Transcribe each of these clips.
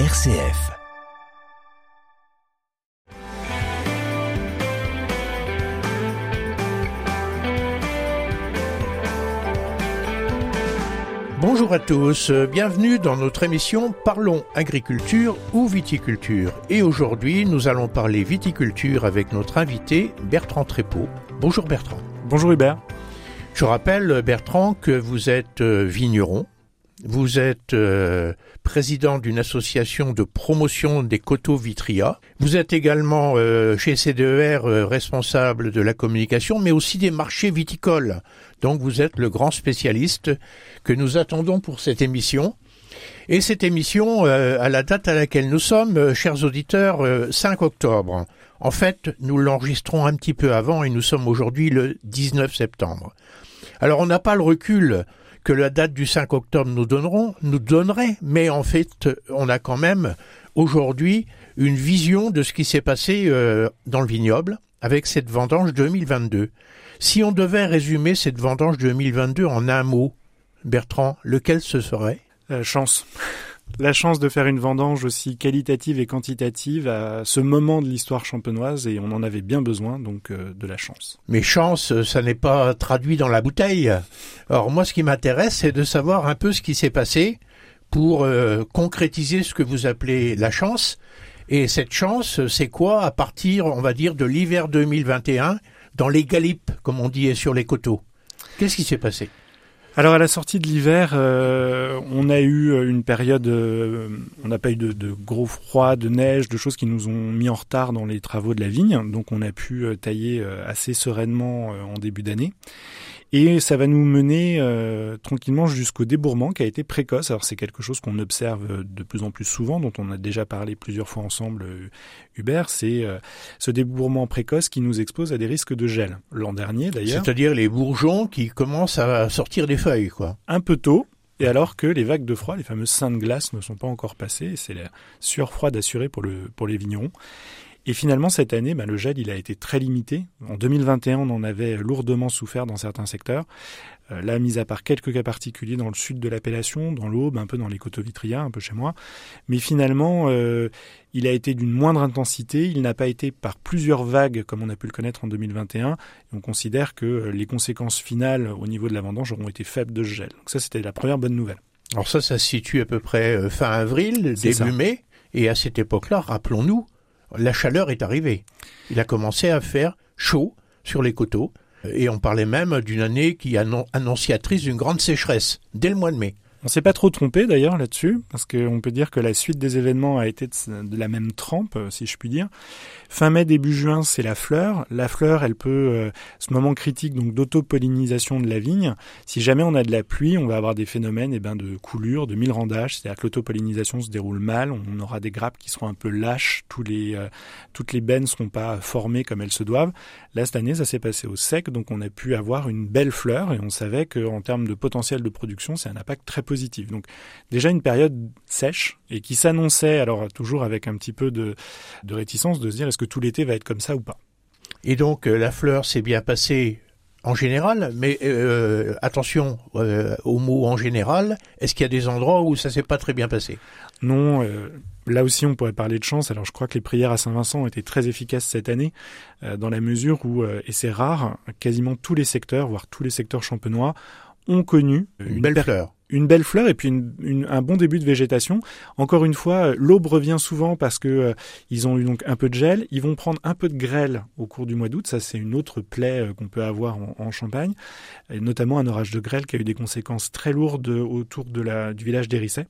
RCF. Bonjour à tous, bienvenue dans notre émission Parlons agriculture ou viticulture. Et aujourd'hui, nous allons parler viticulture avec notre invité Bertrand Trépeau. Bonjour Bertrand. Bonjour Hubert. Je rappelle Bertrand que vous êtes euh, vigneron, vous êtes euh, président d'une association de promotion des coteaux Vitria. Vous êtes également euh, chez CDER euh, responsable de la communication, mais aussi des marchés viticoles. Donc vous êtes le grand spécialiste que nous attendons pour cette émission. Et cette émission, à la date à laquelle nous sommes, chers auditeurs, 5 octobre. En fait, nous l'enregistrons un petit peu avant et nous sommes aujourd'hui le 19 septembre. Alors on n'a pas le recul que la date du 5 octobre nous donneront, nous donnerait, mais en fait, on a quand même aujourd'hui une vision de ce qui s'est passé euh, dans le vignoble avec cette vendange 2022. Si on devait résumer cette vendange 2022 en un mot, Bertrand, lequel ce serait? Chance la chance de faire une vendange aussi qualitative et quantitative à ce moment de l'histoire champenoise et on en avait bien besoin, donc euh, de la chance. Mais chance, ça n'est pas traduit dans la bouteille. Alors moi, ce qui m'intéresse, c'est de savoir un peu ce qui s'est passé pour euh, concrétiser ce que vous appelez la chance. Et cette chance, c'est quoi à partir, on va dire, de l'hiver 2021, dans les galipes, comme on dit, sur les coteaux? Qu'est-ce qui s'est passé? Alors à la sortie de l'hiver, euh, on a eu euh, une période, euh, on n'a pas eu de, de, gros froid, de neige, de choses qui nous ont mis en retard dans les travaux de la vigne, donc on a pu tailler assez sereinement en début d'année. Et ça va nous mener euh, tranquillement jusqu'au débourrement qui a été précoce. Alors c'est quelque chose qu'on observe de plus en plus souvent, dont on a déjà parlé plusieurs fois ensemble, euh, Hubert. C'est euh, ce débourrement précoce qui nous expose à des risques de gel. L'an dernier d'ailleurs. C'est-à-dire les bourgeons qui commencent à sortir des feuilles, quoi. Un peu tôt. Et alors que les vagues de froid, les fameuses saintes glaces, ne sont pas encore passées, c'est la surfroid assurée pour, le, pour les vignerons. Et finalement, cette année, bah, le gel, il a été très limité. En 2021, on en avait lourdement souffert dans certains secteurs. Euh, là, mis à part quelques cas particuliers dans le sud de l'appellation, dans l'Aube, un peu dans les coteaux vitriens, un peu chez moi. Mais finalement, euh, il a été d'une moindre intensité. Il n'a pas été par plusieurs vagues, comme on a pu le connaître en 2021. Et on considère que les conséquences finales au niveau de la vendange auront été faibles de ce gel. Donc ça, c'était la première bonne nouvelle. Alors ça, ça se situe à peu près euh, fin avril, début mai. Et à cette époque-là, rappelons-nous, la chaleur est arrivée. Il a commencé à faire chaud sur les coteaux, et on parlait même d'une année qui annonciatrice d'une grande sécheresse, dès le mois de mai. On s'est pas trop trompé d'ailleurs là-dessus, parce qu'on peut dire que la suite des événements a été de la même trempe, si je puis dire. Fin mai, début juin, c'est la fleur. La fleur, elle peut, euh, ce moment critique donc d'autopollinisation de la vigne. Si jamais on a de la pluie, on va avoir des phénomènes eh ben, de coulure, de milrandage, c'est-à-dire que l'autopollinisation se déroule mal. On aura des grappes qui seront un peu lâches, tous les, euh, toutes les bennes ne seront pas formées comme elles se doivent. Là, cette année, ça s'est passé au sec, donc on a pu avoir une belle fleur et on savait qu'en termes de potentiel de production, c'est un impact très positif donc déjà une période sèche et qui s'annonçait, alors toujours avec un petit peu de, réticence, de se dire est-ce que tout l'été va être comme ça ou pas. Et donc euh, la fleur s'est bien passée en général, mais euh, attention euh, au mot en général. Est-ce qu'il y a des endroits où ça s'est pas très bien passé? Non. là aussi, on pourrait parler de chance. Alors, je crois que les prières à Saint-Vincent ont été très efficaces cette année, dans la mesure où, et c'est rare, quasiment tous les secteurs, voire tous les secteurs champenois, ont connu une, belle fleur une belle fleur et puis un bon début de végétation. Encore une fois, l'aube revient souvent parce que euh, ils ont eu donc un peu de gel. Ils vont prendre un peu de grêle au cours du mois d'août. Ça, c'est une autre plaie euh, qu'on peut avoir en, Champagne, notamment un orage de grêle qui a eu des conséquences très lourdes autour du village d'Hérisset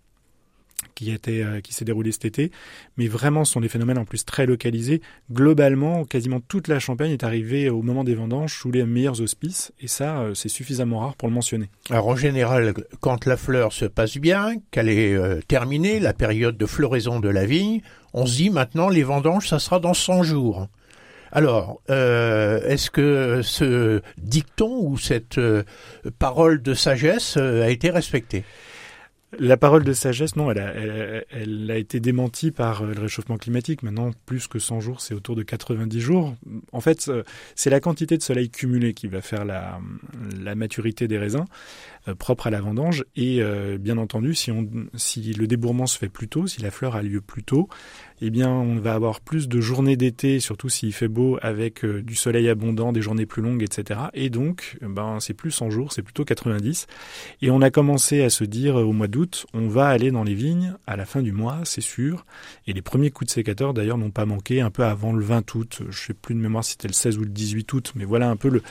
euh, qui s'est déroulé cet été, mais vraiment ce sont des phénomènes en plus très localisés. Globalement, quasiment toute la Champagne est arrivée au moment des vendanges sous les meilleurs auspices, et ça, euh, c'est suffisamment rare pour le mentionner. Alors en général, quand la fleur se passe bien, qu'elle est euh, terminée, la période de floraison de la vigne, on se dit maintenant les vendanges, ça sera dans 100 jours. Alors, est-ce que ce dicton ou cette parole de sagesse a été respectée? La parole de sagesse, non, elle a, elle, a, été démentie par euh, le réchauffement climatique. Maintenant, plus que 100 jours, c'est autour de 90 jours. En fait, c'est la quantité de soleil cumulé qui va faire la, la maturité des raisins. Propre à la vendange. Et bien entendu, si, on, si le débourrement se fait plus tôt, si la fleur a lieu plus tôt, eh bien, on va avoir plus de journées d'été, surtout s'il fait beau, avec du soleil abondant, des journées plus longues, etc. Et donc, ben, c'est plus 100 jours, c'est plutôt 90. Et on a commencé à se dire au mois d'août, on va aller dans les vignes à la fin du mois, c'est sûr. Et les premiers coups de sécateur, d'ailleurs, n'ont pas manqué un peu avant le 20 août. Je sais plus de mémoire si c'était le 16 ou le 18 août, mais voilà un peu le,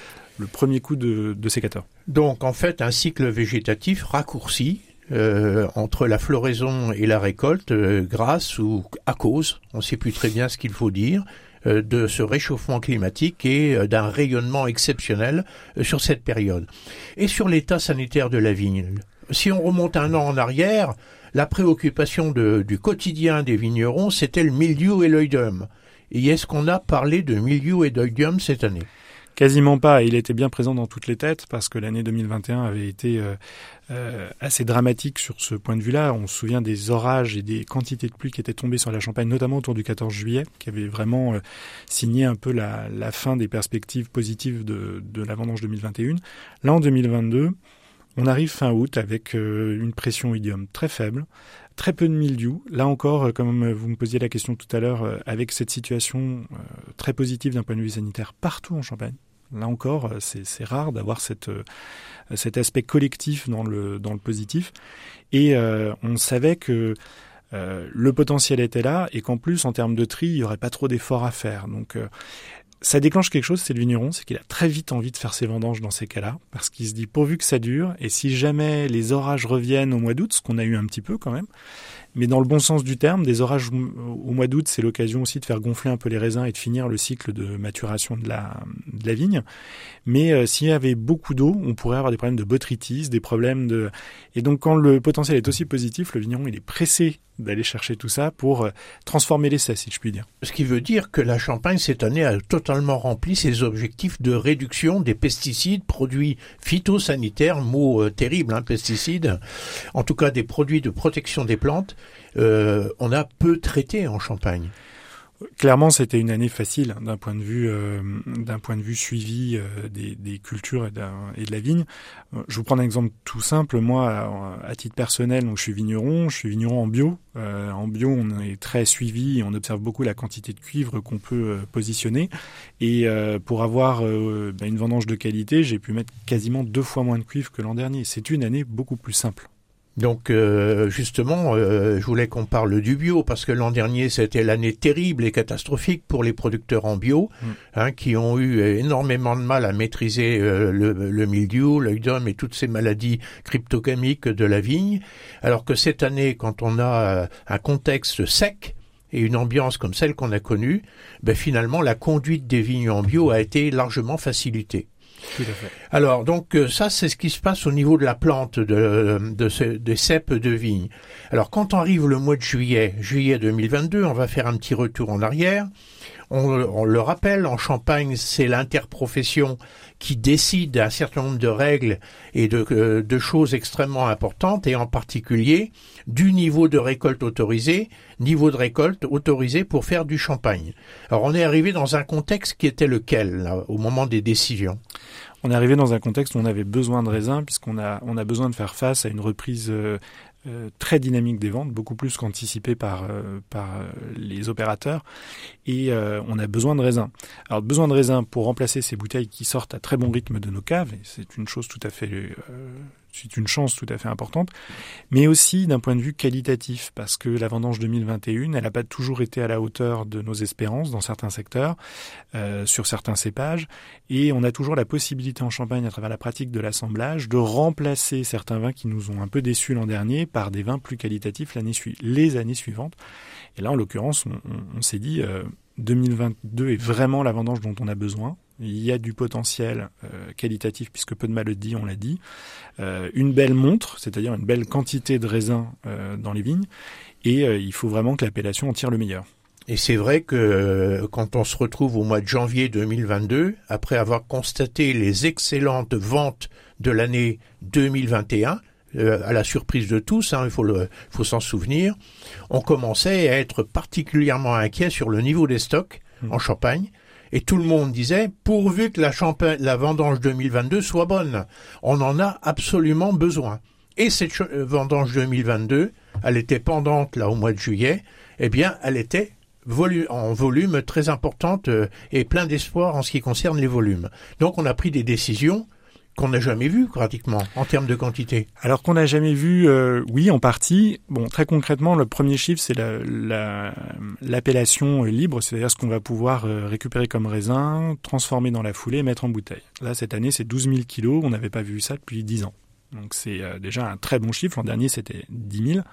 premier coup de, sécateur. Donc, en fait, un cycle végétatif raccourci euh, entre la floraison et la récolte euh, grâce ou à cause, on ne sait plus très bien ce qu'il faut dire, euh, de ce réchauffement climatique et d'un rayonnement exceptionnel sur cette période. Et sur l'état sanitaire de la vigne. Si on remonte un an en arrière, la préoccupation du quotidien des vignerons, c'était le milieu et l'oïdium. Et est-ce qu'on a parlé de milieu et d'oïdium cette année? Quasiment pas. Il était bien présent dans toutes les têtes parce que l'année 2021 avait été euh, euh, assez dramatique sur ce point de vue-là. On se souvient des orages et des quantités de pluie qui étaient tombées sur la Champagne, notamment autour du 14 juillet, qui avait vraiment euh, signé un peu la, fin des perspectives positives de, de la vendange 2021. Là, en 2022, on arrive fin août avec euh, une pression idiome très faible, très peu de mildiou. Là encore, euh, comme vous me posiez la question tout à l'heure, euh, avec cette situation très positive d'un point de vue sanitaire partout en Champagne. Là encore, c'est rare d'avoir cet aspect collectif dans le, dans le positif. Et on savait que le potentiel était là et qu'en plus, en termes de tri, il n'y aurait pas trop d'efforts à faire. Donc, ça déclenche quelque chose, c'est le vigneron, c'est qu'il a très vite envie de faire ses vendanges dans ces cas-là, parce qu'il se dit pourvu que ça dure, et si jamais les orages reviennent au mois d'août, ce qu'on a eu un petit peu quand même, mais dans le bon sens du terme, des orages au mois d'août, c'est l'occasion aussi de faire gonfler un peu les raisins et de finir le cycle de maturation de la, de la vigne. Mais euh, s'il y avait beaucoup d'eau, on pourrait avoir des problèmes de botrytis, des problèmes de... Et donc quand le potentiel est aussi positif, le vigneron, il est pressé d'aller chercher tout ça pour euh, transformer l'essai, si je puis dire. Ce qui veut dire que la Champagne, cette année, a totalement rempli ses objectifs de réduction des pesticides, produits phytosanitaires, mot euh, terrible, hein, pesticides, en tout cas des produits de protection des plantes, euh, on a peu traité en Champagne. Clairement, c'était une année facile hein, d'un point de vue euh, d'un point de vue suivi euh, des, cultures et, de la vigne. Je vous prends un exemple tout simple. Moi, à, titre personnel, donc je suis vigneron, je suis vigneron en bio. en bio, on est très suivi on observe beaucoup la quantité de cuivre qu'on peut positionner. Et pour avoir ben, une vendange de qualité, j'ai pu mettre quasiment deux fois moins de cuivre que l'an dernier. C'est une année beaucoup plus simple. Donc euh, justement, euh, je voulais qu'on parle du bio parce que l'an dernier c'était l'année terrible et catastrophique pour les producteurs en bio, mm. hein, qui ont eu énormément de mal à maîtriser euh, le, le mildiou, l'œil d'homme et toutes ces maladies cryptogamiques de la vigne. Alors que cette année, quand on a un contexte sec, et une ambiance comme celle qu'on a connue, ben finalement la conduite des vignes en bio a été largement facilitée. Alors, donc, euh, ça, c'est ce qui se passe au niveau de la plante de, de des cèpes de vigne. Alors, quand arrive le mois de juillet, juillet 2022, on va faire un petit retour en arrière. On, le rappelle, en Champagne, c'est l'interprofession qui décide un certain nombre de règles et de, euh, de, choses extrêmement importantes, et en particulier du niveau de récolte autorisé, niveau de récolte autorisé pour faire du champagne. Alors on est arrivé dans un contexte qui était lequel au moment des décisions? On est arrivé dans un contexte où on avait besoin de raisins puisqu'on a on a besoin de faire face à une reprise euh, très dynamique des ventes, beaucoup plus qu'anticipé par, euh, par euh, les opérateurs. Et on a besoin de raisins. Alors besoin de raisins pour remplacer ces bouteilles qui sortent à très bon rythme de nos caves, c'est une chose tout à fait c'est une chance tout à fait importante, mais aussi d'un point de vue qualitatif, parce que la vendange 2021, elle n'a pas toujours été à la hauteur de nos espérances dans certains secteurs, euh, sur certains cépages, et on a toujours la possibilité en Champagne, à travers la pratique de l'assemblage, de remplacer certains vins qui nous ont un peu déçus l'an dernier par des vins plus qualitatifs l'année les années suivantes. Et là, en l'occurrence, on, s'est dit, 2022 euh, est vraiment la vendange dont on a besoin. Il y a du potentiel euh, qualitatif puisque peu de maladies, on l'a dit. Euh, une belle montre, c'est-à-dire une belle quantité de raisins euh, dans les vignes. Et il faut vraiment que l'appellation en tire le meilleur. Et c'est vrai que quand on se retrouve au mois de janvier 2022, après avoir constaté les excellentes ventes de l'année 2021, à la surprise de tous, hein, il faut, faut s'en souvenir, on commençait à être particulièrement inquiet sur le niveau des stocks mmh. en Champagne Et tout le monde disait, pourvu que la, champagne, la vendange 2022 soit bonne, on en a absolument besoin. Et cette euh, vendange 2022, elle était pendante là au mois de juillet, eh bien, elle était en volume très importante euh, et plein d'espoir en ce qui concerne les volumes. Donc on a pris des décisions qu'on n'a jamais vues pratiquement en termes de quantité. Alors qu'on n'a jamais vu, euh, oui, en partie. Bon, très concrètement, le premier chiffre, c'est l'appellation libre, c'est-à-dire ce qu'on va pouvoir récupérer comme raisin, transformer dans la foulée et mettre en bouteille. Là, cette année, c'est 12 000 kilos. On n'avait pas vu ça depuis 10 ans. Donc c'est euh, déjà un très bon chiffre. L'an dernier, c'était 10 000 euh,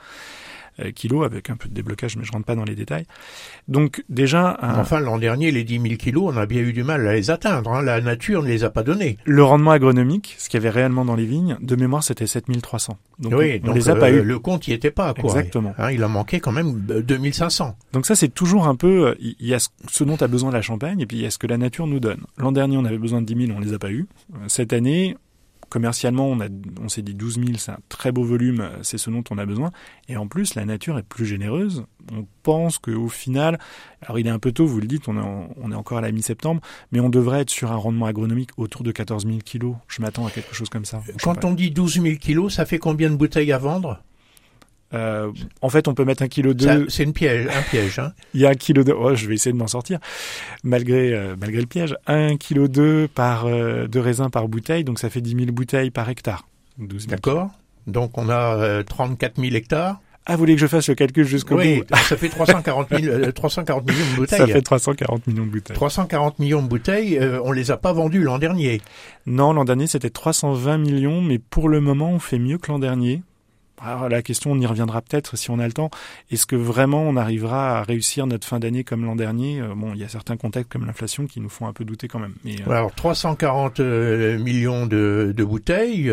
kilos avec un peu de déblocage, mais je rentre pas dans les détails. Donc déjà... Enfin, l'an dernier, les 10 000 kilos, on a bien eu du mal à les atteindre. Hein. La nature ne les a pas donnés. Le rendement agronomique, ce qu'il y avait réellement dans les vignes, de mémoire, c'était 7 300. Donc oui, on, les a pas euh, eu. Le compte n'y était pas. Quoi. Exactement. Hein, il en manquait quand même 2500. Donc ça, c'est toujours un peu... Il y a ce dont a besoin la Champagne, et puis il y a ce que la nature nous donne. L'an dernier, on avait besoin de 10 000, on les a pas eu. Cette année, commercialement, on, a, on s'est dit 12 000, c'est un très beau volume, c'est ce dont on a besoin. Et en plus, la nature est plus généreuse. On pense qu'au final, alors il est un peu tôt, vous le dites, on est, on est encore à la mi-septembre, mais on devrait être sur un rendement agronomique autour de 14 000 kilos. Je m'attends à quelque chose comme ça. Quand on dit 12 000 kilos, ça fait combien de bouteilles à vendre? Euh, en fait, on peut mettre un kilo de. C'est une piège, un piège. Hein. Il y a un kilo de. Oh, je vais essayer de m'en sortir, malgré euh, malgré le piège. Un kilo de par euh, de raisin par bouteille, donc ça fait 10 000 bouteilles par hectare. D'accord. Donc on a 34 000 hectares. Ah, vous voulez que je fasse le calcul jusqu'au oui, bout ça fait 340, 000, 340 millions de bouteilles. Ça fait 340 millions de bouteilles. 340 millions de bouteilles, on les a pas vendues l'an dernier. Non, l'an dernier c'était 320 millions, mais pour le moment on fait mieux que l'an dernier. Alors la question, on y reviendra peut-être si on a le temps. Est-ce que vraiment on arrivera à réussir notre fin d'année comme l'an dernier? Euh, Bon, il y a certains contextes comme l'inflation qui nous font un peu douter quand même. Mais, euh, Alors 340 euh, millions de, bouteilles,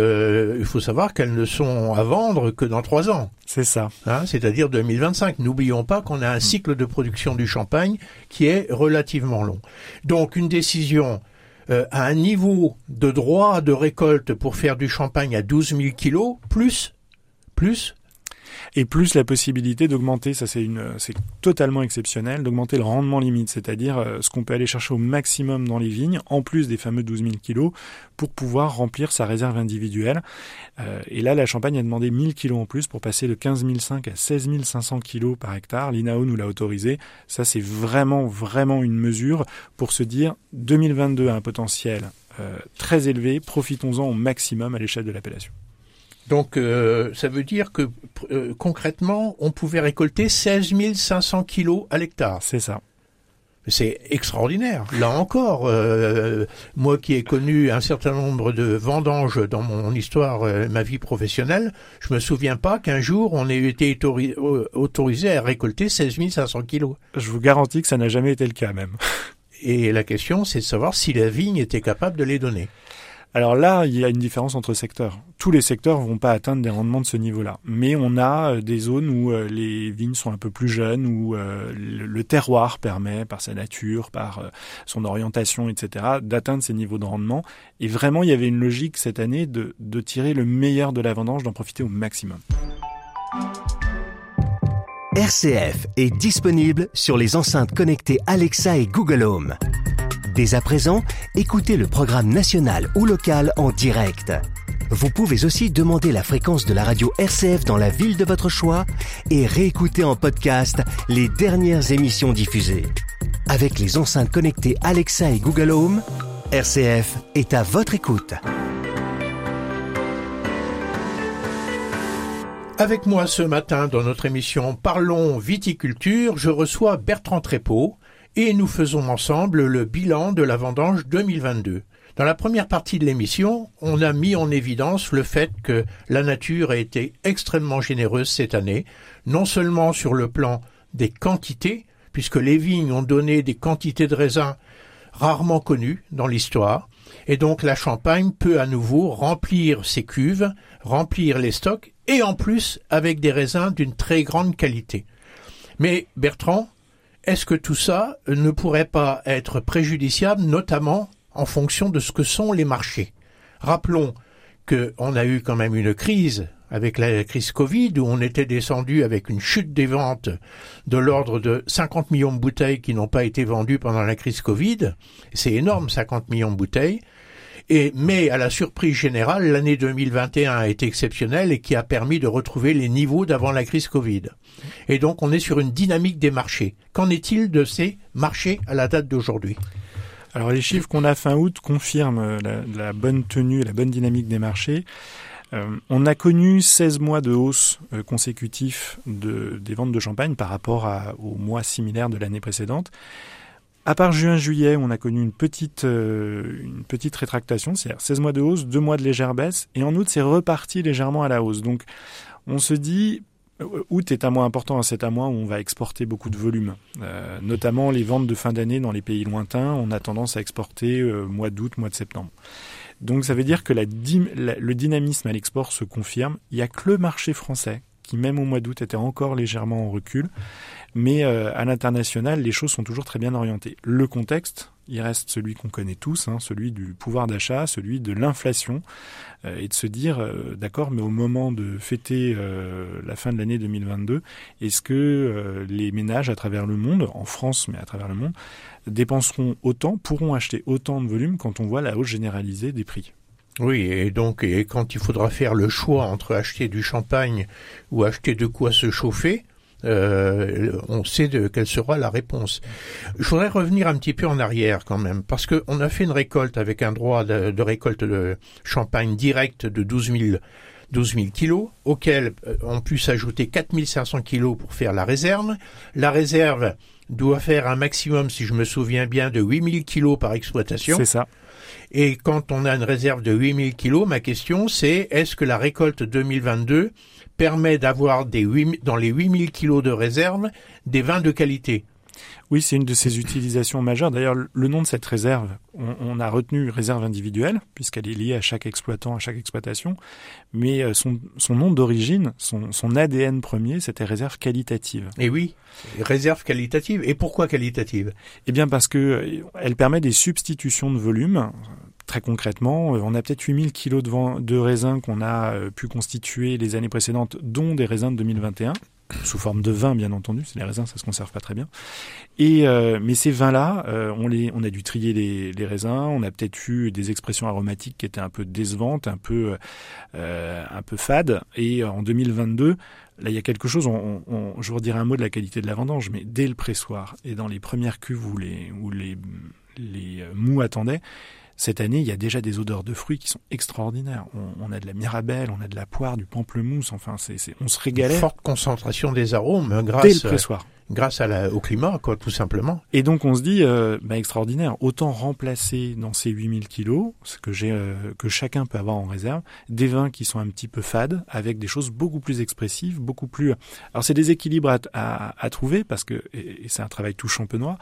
il faut savoir qu'elles ne sont à vendre que dans trois ans. C'est ça. Hein, c'est-à-dire 2025. N'oublions pas qu'on a un cycle de production du champagne qui est relativement long. Donc une décision à un niveau de droit de récolte pour faire du champagne à 12 000 kilos, plus plus et plus la possibilité d'augmenter, ça c'est totalement exceptionnel, d'augmenter le rendement limite, c'est-à-dire euh, ce qu'on peut aller chercher au maximum dans les vignes, en plus des fameux 12 000 kilos, pour pouvoir remplir sa réserve individuelle. Euh, et là, la Champagne a demandé 1000 kilos en plus pour passer de 15 500 à 16 500 kilos par hectare. L'INAO nous l'a autorisé. Ça, c'est vraiment, vraiment une mesure pour se dire 2022 a un potentiel euh, très élevé, profitons-en au maximum à l'échelle de l'appellation. Donc euh, ça veut dire que euh, concrètement, on pouvait récolter 16 500 kilos à l'hectare. C'est ça. C'est extraordinaire. Là encore, euh, moi qui ai connu un certain nombre de vendanges dans mon histoire, ma vie professionnelle, je me souviens pas qu'un jour on ait été autorisé à récolter 16 500 kilos. Je vous garantis que ça n'a jamais été le cas même. Et la question, c'est de savoir si la vigne était capable de les donner. Alors là, il y a une différence entre secteurs. Tous les secteurs vont pas atteindre des rendements de ce niveau-là. Mais on a euh, des zones où euh, les vignes sont un peu plus jeunes, où euh, le terroir permet, par sa nature, par son orientation, etc., d'atteindre ces niveaux de rendement. Et vraiment, il y avait une logique cette année de, de tirer le meilleur de la vendange, d'en profiter au maximum. RCF est disponible sur les enceintes connectées Alexa et Google Home. Dès à présent, écoutez le programme national ou local en direct. Vous pouvez aussi demander la fréquence de la radio RCF dans la ville de votre choix et réécouter en podcast les dernières émissions diffusées. Avec les enceintes connectées Alexa et Google Home, RCF est à votre écoute. Avec moi ce matin dans notre émission Parlons viticulture, je reçois Bertrand Trépeau, et nous faisons ensemble le bilan de la vendange 2022. Dans la première partie de l'émission, on a mis en évidence le fait que la nature a été extrêmement généreuse cette année, non seulement sur le plan des quantités, puisque les vignes ont donné des quantités de raisins rarement connues dans l'histoire, et donc la Champagne peut à nouveau remplir ses cuves, remplir les stocks, et en plus avec des raisins d'une très grande qualité. Mais Bertrand, est-ce que tout ça ne pourrait pas être préjudiciable, notamment en fonction de ce que sont les marchés? Rappelons qu'on a eu quand même une crise avec la crise Covid, où on était descendu avec une chute des ventes de l'ordre de 50 millions de bouteilles qui n'ont pas été vendues pendant la crise Covid. C'est énorme, 50 millions de bouteilles. Et, mais à la surprise générale, l'année 2021 a été exceptionnelle et qui a permis de retrouver les niveaux d'avant la crise Covid. Et donc on est sur une dynamique des marchés. Qu'en est-il de ces marchés à la date d'aujourd'hui? Alors les chiffres qu'on a fin août confirment la, bonne tenue, la bonne dynamique des marchés. Euh, on a connu 16 mois de hausse euh, consécutifs de, des ventes de champagne par rapport aux mois similaires de l'année précédente. À part juin-juillet, on a connu une petite, euh, rétractation, c'est-à-dire 16 mois de hausse, 2 mois de légère baisse, et en août, c'est reparti légèrement à la hausse. Donc, on se dit, euh, août est un mois important, c'est un mois où on va exporter beaucoup de volume, euh, notamment les ventes de fin d'année dans les pays lointains. On a tendance à exporter mois d'août, mois de septembre. Donc ça veut dire que le dynamisme à l'export se confirme. Il n'y a que le marché français qui, même au mois d'août, était encore légèrement en recul. Mais euh, à l'international, les choses sont toujours très bien orientées. Le contexte, il reste celui qu'on connaît tous, hein, celui du pouvoir d'achat, celui de l'inflation, euh, et de se dire, euh, d'accord, mais au moment de fêter la fin de l'année 2022, est-ce que les ménages à travers le monde, en France, mais à travers le monde, dépenseront autant, pourront acheter autant de volume quand on voit la hausse généralisée des prix? Oui, et donc, et quand il faudra faire le choix entre acheter du champagne ou acheter de quoi se chauffer, euh, on sait de quelle sera la réponse. Je voudrais revenir un petit peu en arrière quand même, parce qu'on a fait une récolte avec un droit de, récolte de champagne direct de 12 000 12 000 kilos, auquel euh, on pu s'ajouter 4 500 kilos pour faire la réserve. La réserve doit faire un maximum, si je me souviens bien, de 8 000 kilos par exploitation. C'est ça. Et quand on a une réserve de 8 000 kilos, ma question c'est est-ce que la récolte 2022 permet d'avoir dans les 8000 kilos de réserve des vins de qualité? Oui, c'est une de ses utilisations majeures. D'ailleurs, le nom de cette réserve, on, a retenu réserve individuelle, puisqu'elle est liée à chaque exploitant, à chaque exploitation. Mais euh, son, son nom d'origine, son, son ADN premier, c'était réserve qualitative. Et oui, réserve qualitative. Et pourquoi qualitative? Eh bien, parce que euh, elle permet des substitutions de volume Très concrètement, euh, on a peut-être 8000 kilos de, de raisins qu'on a pu constituer les années précédentes, dont des raisins de 2021 sous forme de vin bien entendu, c'est les raisins, ça se conserve pas très bien. Et euh, mais ces vins-là, on les, on a dû trier les, les raisins, on a peut-être eu des expressions aromatiques qui étaient un peu décevantes, un peu, un peu fades. Et en 2022, là il y a quelque chose. On, on, je vous redirai un mot de la qualité de la vendange, mais dès le pressoir et dans les premières cuves où les, où les, les mous attendaient, cette année, il y a déjà des odeurs de fruits qui sont extraordinaires. On, a de la mirabelle, on a de la poire, du pamplemousse. Enfin, c'est, on se régalait. Une forte concentration des arômes grâce, grâce à la, au climat, quoi, tout simplement. Et donc, on se dit, euh, bah, extraordinaire. Autant remplacer dans ces 8000 kilos, ce que j'ai, euh, que chacun peut avoir en réserve, des vins qui sont un petit peu fades, avec des choses beaucoup plus expressives, beaucoup plus. Alors, c'est des équilibres à, à, à trouver parce que, et c'est un travail tout champenois.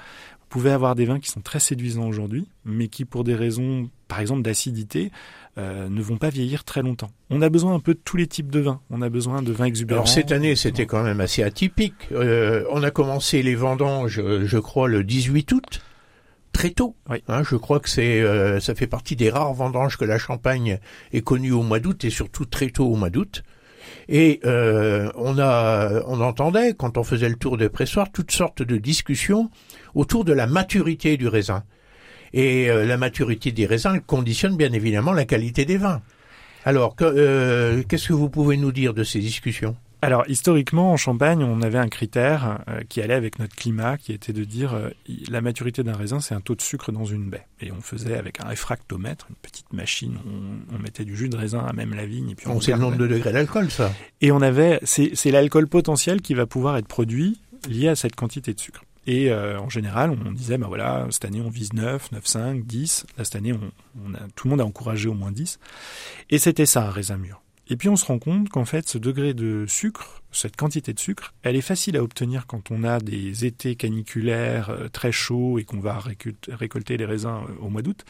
Vous pouvez avoir des vins qui sont très séduisants aujourd'hui, mais qui, pour des raisons, par exemple, d'acidité, euh, ne vont pas vieillir très longtemps. On a besoin un peu de tous les types de vins. On a besoin de vins exubérants. Alors cette année, c'était quand même assez atypique. Euh, on a commencé les vendanges, je crois, le 18 août très tôt. Hein, je crois que c'est euh, ça fait partie des rares vendanges que la Champagne est connue au mois d'août et surtout très tôt au mois d'août. Et euh, on a, on entendait quand on faisait le tour des pressoirs toutes sortes de discussions autour de la maturité du raisin. Et euh, la maturité des raisins conditionne bien évidemment la qualité des vins. Alors, euh, qu'est-ce que vous pouvez nous dire de ces discussions? Alors historiquement en Champagne, on avait un critère euh, qui allait avec notre climat, qui était de dire euh, la maturité d'un raisin, c'est un taux de sucre dans une baie. Et on faisait avec un réfractomètre, une petite machine, on, mettait du jus de raisin à même la vigne. Et puis on, sait le nombre de degrés d'alcool, ça. Et on avait, c'est l'alcool potentiel qui va pouvoir être produit lié à cette quantité de sucre. Et euh, en général, on disait, bah voilà, cette année on vise 9, 9, 5, 10. Là, cette année, on, a, tout le monde a encouragé au moins 10. Et c'était ça, un raisin mûr. Et puis on se rend compte qu'en fait, ce degré de sucre, cette quantité de sucre, elle est facile à obtenir quand on a des étés caniculaires euh, très chauds et qu'on va récolter les raisins euh, au mois d'août.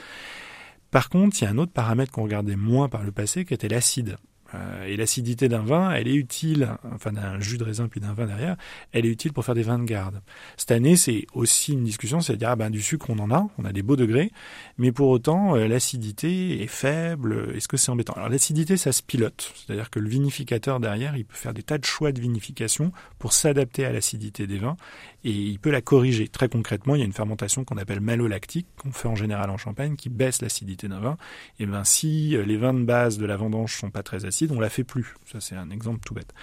Par contre, il y a un autre paramètre qu'on regardait moins par le passé, qui était l'acide. Euh, et l'acidité d'un vin, elle est utile, enfin d'un jus de raisin puis d'un vin derrière, elle est utile pour faire des vins de garde. Cette année, c'est aussi une discussion, c'est à dire ah ben du sucre on en a, on a des beaux degrés, mais pour autant euh, l'acidité est faible. Est-ce que c'est embêtant? Alors l'acidité, ça se pilote, c'est-à-dire que le vinificateur derrière, il peut faire des tas de choix de vinification pour s'adapter à l'acidité des vins et il peut la corriger. Très concrètement, il y a une fermentation qu'on appelle malolactique, qu'on fait en général en champagne, qui baisse l'acidité d'un vin. Et ben si euh, les vins de base de la vendange sont pas très acides, on la fait plus. Ça c'est un exemple tout bête.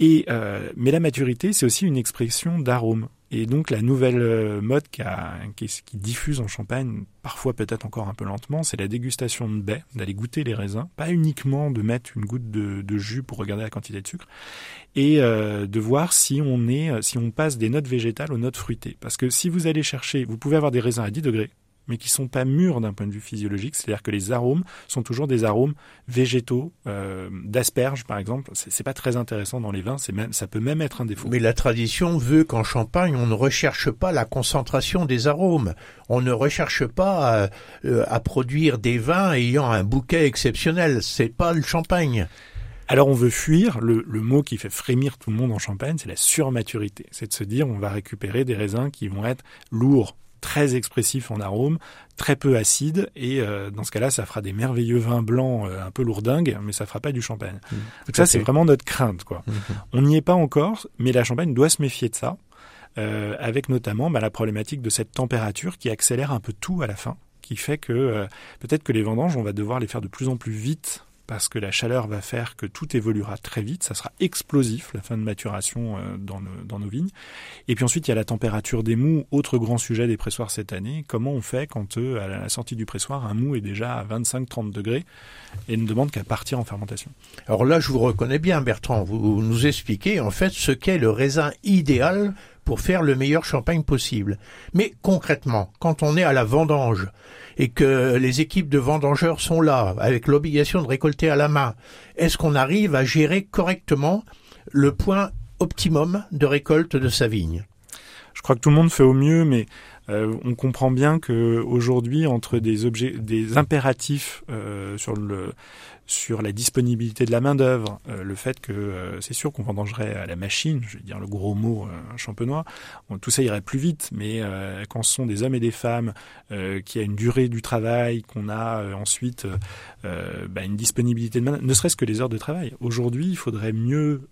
Et euh, mais la maturité, c'est aussi une expression d'arôme. Et donc la nouvelle euh, mode qui, diffuse en Champagne, parfois peut-être encore un peu lentement, c'est la dégustation de baies, d'aller goûter les raisins, pas uniquement de mettre une goutte de, jus pour regarder la quantité de sucre, et euh, de voir si on si on passe des notes végétales aux notes fruitées. Parce que si vous allez chercher, vous pouvez avoir des raisins à 10 degrés, mais qui sont pas mûrs d'un point de vue physiologique, c'est-à-dire que les arômes sont toujours des arômes végétaux, euh, d'asperges par exemple. C'est pas très intéressant dans les vins, c'est même, ça peut même être un défaut. Mais la tradition veut qu'en Champagne, on ne recherche pas la concentration des arômes. On ne recherche pas à, euh, à produire des vins ayant un bouquet exceptionnel. C'est pas le Champagne. Alors on veut fuir, le, le, mot qui fait frémir tout le monde en Champagne, c'est la surmaturité. C'est de se dire on va récupérer des raisins qui vont être lourds, très expressif en arôme, très peu acide, et euh, dans ce cas-là, ça fera des merveilleux vins blancs euh, un peu lourdingues, mais ça fera pas du champagne. Mmh. Donc ça, c'est vraiment notre crainte. quoi. Mmh. On n'y est pas encore, mais la champagne doit se méfier de ça, euh, avec notamment bah, la problématique de cette température qui accélère un peu tout à la fin, qui fait que peut-être que les vendanges, on va devoir les faire de plus en plus vite parce que la chaleur va faire que tout évoluera très vite, ça sera explosif la fin de maturation euh, dans, nos, vignes. Et puis ensuite, il y a la température des mous, autre grand sujet des pressoirs cette année. Comment on fait quand euh, à la sortie du pressoir, un mou est déjà à 25-30 degrés et ne demande qu'à partir en fermentation? Alors là, je vous reconnais bien, Bertrand. Vous nous expliquez en fait ce qu'est le raisin idéal pour faire le meilleur champagne possible. Mais concrètement, quand on est à la vendange, et que les équipes de vendangeurs sont là, avec l'obligation de récolter à la main, est-ce qu'on arrive à gérer correctement le point optimum de récolte de sa vigne? Je crois que tout le monde fait au mieux, mais euh, on comprend bien que aujourd'hui, entre des objets, des impératifs euh, sur le sur la disponibilité de la main d'œuvre, euh, le fait que euh, c'est sûr qu'on vendangerait à la machine, je vais dire le gros mot euh, champenois, tout ça irait plus vite. Mais quand ce sont des hommes et des femmes qui a une durée du travail, qu'on a ensuite bah, une disponibilité de main, ne serait-ce que les heures de travail. Aujourd'hui, il faudrait mieux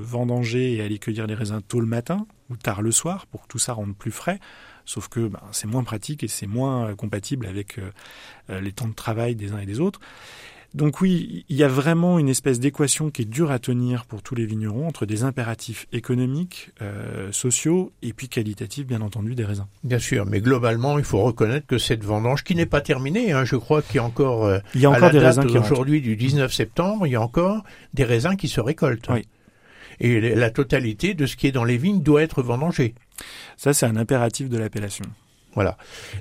vendanger et aller cueillir les raisins tôt le matin ou tard le soir pour que tout ça rende plus frais. Sauf que bah, c'est moins pratique et c'est moins compatible avec les temps de travail des uns et des autres. Donc oui, il y a vraiment une espèce d'équation qui est dure à tenir pour tous les vignerons entre des impératifs économiques, euh, sociaux et puis qualitatifs, bien entendu, des raisins. Bien sûr, mais globalement, il faut reconnaître que cette vendange, qui n'est pas terminée, hein, je crois qu'il y a encore, euh, il y a encore des raisins qui aujourd'hui du 19 septembre, il y a encore des raisins qui se récoltent. Oui. Et la totalité de ce qui est dans les vignes doit être vendangé. Ça, c'est un impératif de l'appellation. Voilà.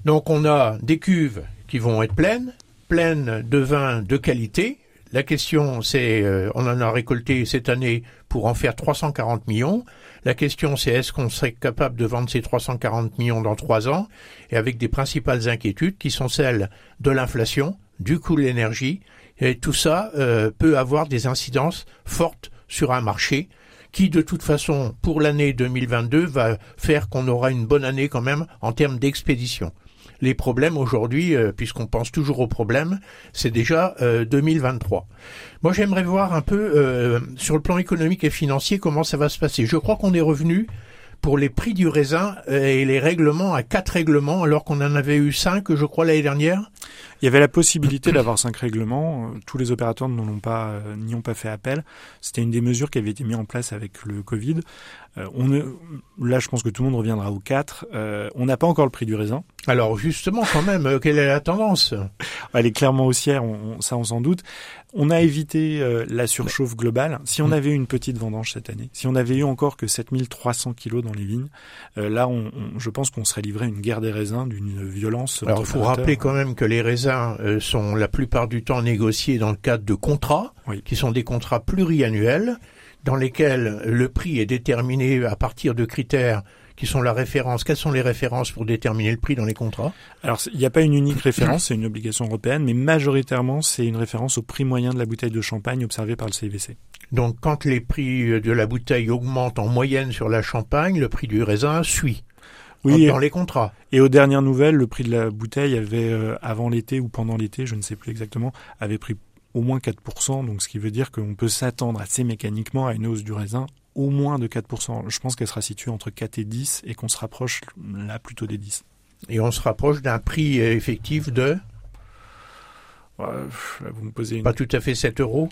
Donc on a des cuves qui vont être pleines, pleine de vins de qualité. La question, c'est, euh, on en a récolté cette année pour en faire 340 millions. La question, c'est est-ce qu'on serait capable de vendre ces 340 millions dans trois ans? Et avec des principales inquiétudes qui sont celles de l'inflation, du coût de l'énergie, et tout ça euh, peut avoir des incidences fortes sur un marché qui, de toute façon, pour l'année 2022, va faire qu'on aura une bonne année quand même en termes d'expédition les problèmes aujourd'hui, euh, puisqu'on pense toujours aux problèmes, c'est déjà 2023. Euh, Moi, j'aimerais voir un peu euh, sur le plan économique et financier comment ça va se passer. Je crois qu'on est revenu pour les prix du raisin et les règlements à quatre règlements alors qu'on en avait eu cinq, je crois, l'année dernière. Il y avait la possibilité d'avoir cinq règlements. Tous les opérateurs pas, n'y ont pas fait appel. C'était une des mesures qui avait été mise en place avec le Covid. On là, je pense que tout le monde reviendra aux quatre. on n'a pas encore le prix du raisin. Alors justement, quand même, euh, quelle est la tendance Elle est clairement haussière, on, ça on s'en doute. On a évité euh, la surchauffe globale. Si on mm. avait eu une petite vendange cette année, si on avait eu encore que 7300 kilos dans les vignes, euh, là, on, je pense qu'on serait livré à une guerre des raisins d'une violence. Alors, il faut rappeler quand même que les raisins sont la plupart du temps négociés dans le cadre de contrats, qui sont des contrats pluriannuels, dans lesquels le prix est déterminé à partir de critères qui sont la référence. Quelles sont les références pour déterminer le prix dans les contrats? Alors, il n'y a pas une unique référence, c'est une obligation européenne, mais majoritairement, c'est une référence au prix moyen de la bouteille de champagne observé par le CIVC. Donc, quand les prix de la bouteille augmentent en moyenne sur la champagne, le prix du raisin suit. Oui, dans les contrats. Et aux dernières nouvelles, le prix de la bouteille avait, euh, avant l'été ou pendant l'été, je ne sais plus exactement, avait pris au moins 4%, donc ce qui veut dire qu'on peut s'attendre assez mécaniquement à une hausse du raisin au moins de 4%. Je pense qu'elle sera située entre 4 et 10 et qu'on se rapproche là plutôt des 10. Et on se rapproche d'un prix effectif de? Vous me posez une... Pas tout à fait 7 euros?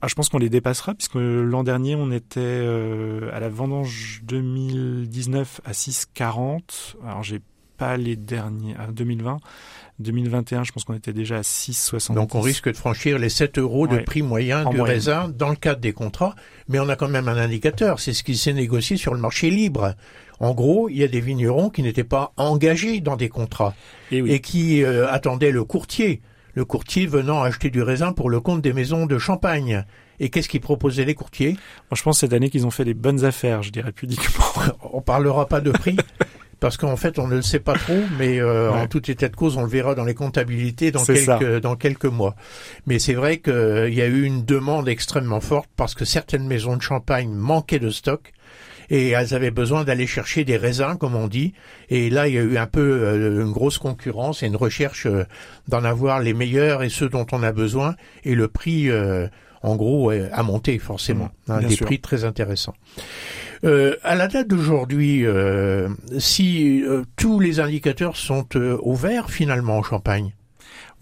Ah, je pense qu'on les dépassera puisque l'an dernier on était euh, à la vendange 2019 à 6,40. Alors j'ai pas les derniers à 2020. 2021, je pense qu'on était déjà à 6,70. Donc on risque de franchir les 7 euros de prix moyen du raisin dans le cadre des contrats, mais on a quand même un indicateur, c'est ce qui s'est négocié sur le marché libre. En gros, il y a des vignerons qui n'étaient pas engagés dans des contrats et, eh et qui euh, attendaient le courtier le courtier venant acheter du raisin pour le compte des maisons de champagne. Et qu'est-ce qu'ils proposaient les courtiers? Moi, je pense cette année qu'ils ont fait des bonnes affaires, je dirais pudiquement. on parlera pas de prix. parce qu'en fait, on ne le sait pas trop, mais euh, en tout état de cause, on le verra dans les comptabilités dans quelques dans quelques mois. Mais c'est vrai qu'il y a eu une demande extrêmement forte parce que certaines maisons de champagne manquaient de stock et elles avaient besoin d'aller chercher des raisins, comme on dit. Et là, il y a eu un peu euh, une grosse concurrence et une recherche euh, d'en avoir les meilleurs et ceux dont on a besoin. Et le prix, euh, en gros, a monté forcément. Hein, des prix très intéressants. À la date d'aujourd'hui, si tous les indicateurs sont au vert finalement en Champagne,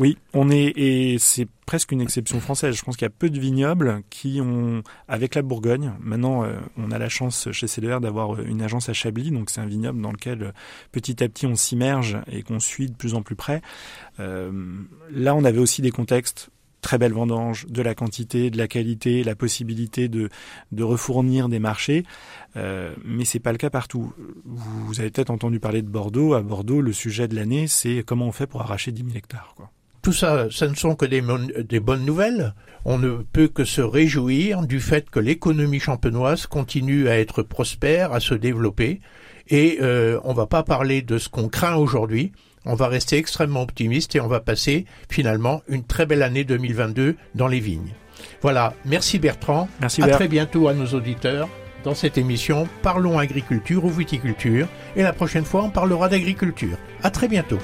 oui, on est et c'est presque une exception française. Je pense qu'il y a peu de vignobles qui ont, avec la Bourgogne, maintenant euh, on a la chance chez CDR d'avoir euh, une agence à Chablis, donc c'est un vignoble dans lequel euh, petit à petit on s'immerge et qu'on suit de plus en plus près. là, on avait aussi des contextes très belles vendanges, de la quantité, de la qualité, la possibilité de, de refournir des marchés. Euh, mais c'est pas le cas partout. Vous, avez peut-être entendu parler de Bordeaux. À Bordeaux, le sujet de l'année, c'est comment on fait pour arracher 10 000 hectares. Quoi. Tout ça, ce ne sont que des, des, bonnes nouvelles. On ne peut que se réjouir du fait que l'économie champenoise continue à être prospère, à se développer. Et euh, on va pas parler de ce qu'on craint aujourd'hui. On va rester extrêmement optimiste et on va passer finalement une très belle année 2022 dans les vignes. Voilà. Merci Bertrand. Merci. À très bientôt à nos auditeurs dans cette émission Parlons agriculture ou viticulture. Et la prochaine fois, on parlera d'agriculture. À très bientôt.